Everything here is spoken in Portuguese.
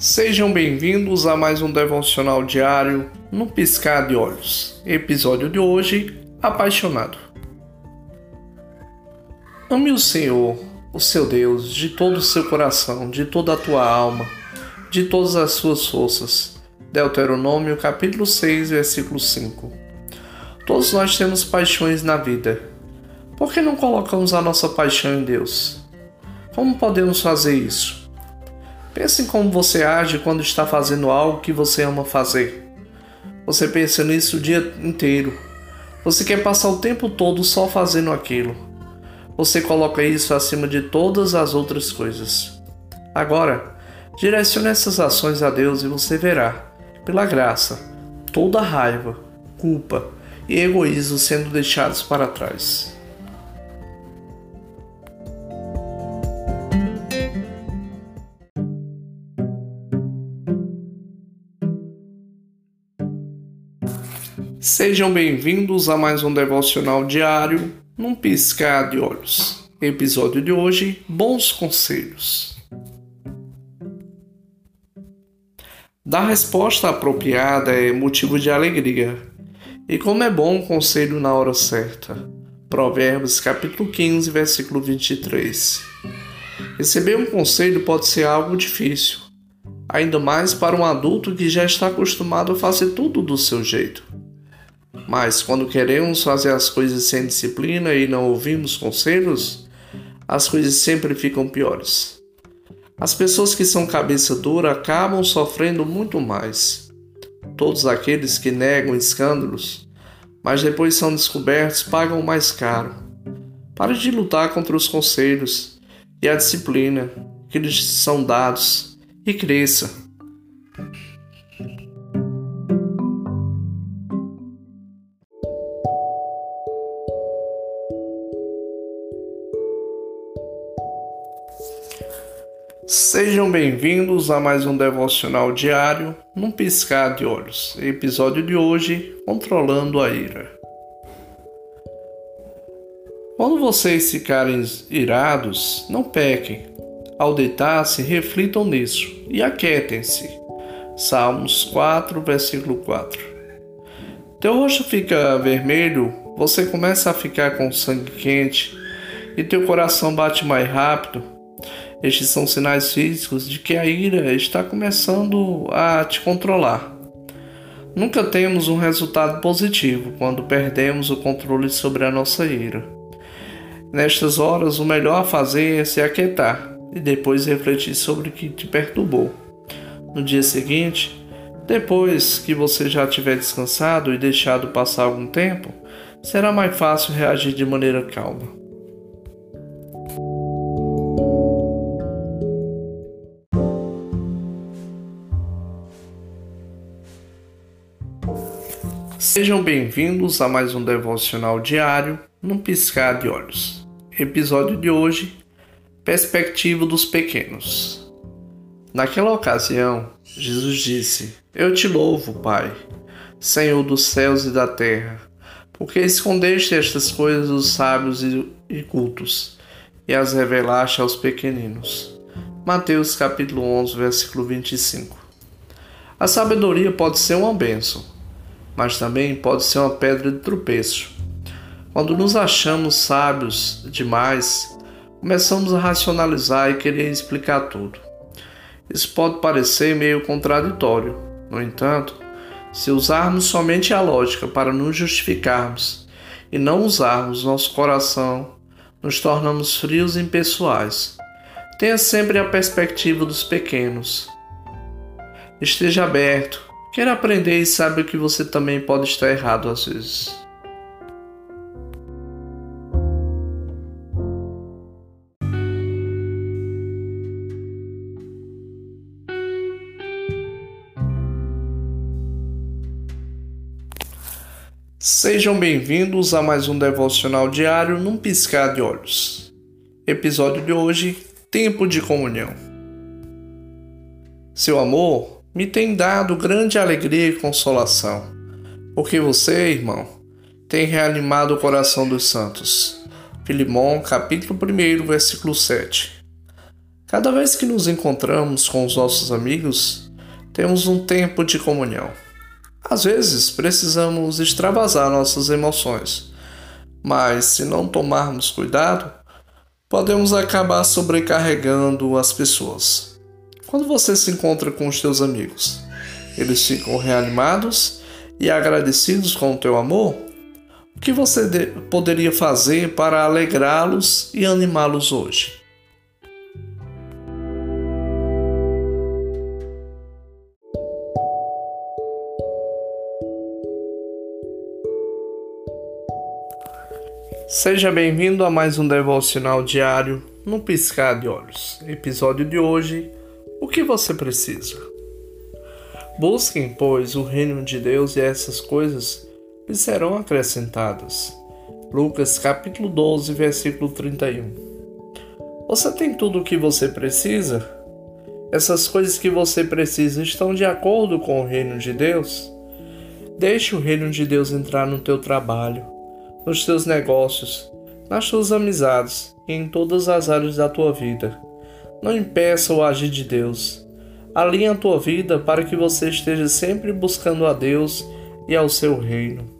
Sejam bem-vindos a mais um devocional diário no piscar de olhos. Episódio de hoje: Apaixonado. Ame o Senhor, o seu Deus, de todo o seu coração, de toda a tua alma, de todas as suas forças. Deuteronômio capítulo 6, versículo 5. Todos nós temos paixões na vida. Por que não colocamos a nossa paixão em Deus? Como podemos fazer isso? Pense em como você age quando está fazendo algo que você ama fazer. Você pensa nisso o dia inteiro. Você quer passar o tempo todo só fazendo aquilo. Você coloca isso acima de todas as outras coisas. Agora, direcione essas ações a Deus e você verá, pela graça, toda raiva, culpa e egoísmo sendo deixados para trás. Sejam bem-vindos a mais um devocional diário, num piscar de olhos. Episódio de hoje: Bons Conselhos. Dar resposta apropriada é motivo de alegria. E como é bom o conselho na hora certa. Provérbios capítulo 15, versículo 23. Receber um conselho pode ser algo difícil, ainda mais para um adulto que já está acostumado a fazer tudo do seu jeito. Mas quando queremos fazer as coisas sem disciplina e não ouvimos conselhos, as coisas sempre ficam piores. As pessoas que são cabeça dura acabam sofrendo muito mais. Todos aqueles que negam escândalos, mas depois são descobertos, pagam mais caro. Pare de lutar contra os conselhos e a disciplina que lhes são dados e cresça. Sejam bem-vindos a mais um devocional diário, num piscar de olhos. Episódio de hoje: Controlando a ira. Quando vocês ficarem irados, não pequem. Ao deitar-se, reflitam nisso e aquietem-se. Salmos 4, versículo 4. Teu rosto fica vermelho, você começa a ficar com sangue quente e teu coração bate mais rápido estes são sinais físicos de que a ira está começando a te controlar. Nunca temos um resultado positivo quando perdemos o controle sobre a nossa ira. Nestas horas, o melhor a fazer é se aquietar e depois refletir sobre o que te perturbou. No dia seguinte, depois que você já tiver descansado e deixado passar algum tempo, será mais fácil reagir de maneira calma. Sejam bem-vindos a mais um devocional diário, num piscar de olhos. Episódio de hoje: Perspectiva dos pequenos. Naquela ocasião, Jesus disse: Eu te louvo, Pai, Senhor dos céus e da terra, porque escondeste estas coisas dos sábios e cultos e as revelaste aos pequeninos. Mateus capítulo 11, versículo 25. A sabedoria pode ser uma bênção mas também pode ser uma pedra de tropeço. Quando nos achamos sábios demais, começamos a racionalizar e querer explicar tudo. Isso pode parecer meio contraditório, no entanto, se usarmos somente a lógica para nos justificarmos e não usarmos nosso coração, nos tornamos frios e impessoais. Tenha sempre a perspectiva dos pequenos. Esteja aberto Queira aprender e sabe que você também pode estar errado às vezes. Sejam bem-vindos a mais um devocional diário num piscar de olhos. Episódio de hoje: Tempo de comunhão. Seu amor me tem dado grande alegria e consolação, porque você, irmão, tem reanimado o coração dos santos. Filimão, capítulo 1, versículo 7. Cada vez que nos encontramos com os nossos amigos, temos um tempo de comunhão. Às vezes precisamos extravasar nossas emoções, mas se não tomarmos cuidado, podemos acabar sobrecarregando as pessoas. Quando você se encontra com os teus amigos, eles ficam reanimados e agradecidos com o teu amor? O que você poderia fazer para alegrá-los e animá-los hoje? Seja bem-vindo a mais um devocional diário no piscar de olhos. Episódio de hoje: que você precisa? Busquem, pois, o reino de Deus e essas coisas lhe serão acrescentadas. Lucas capítulo 12, versículo 31. Você tem tudo o que você precisa? Essas coisas que você precisa estão de acordo com o reino de Deus? Deixe o reino de Deus entrar no teu trabalho nos teus negócios, nas tuas amizades e em todas as áreas da tua vida. Não impeça o agir de Deus. Alinhe a tua vida para que você esteja sempre buscando a Deus e ao seu reino.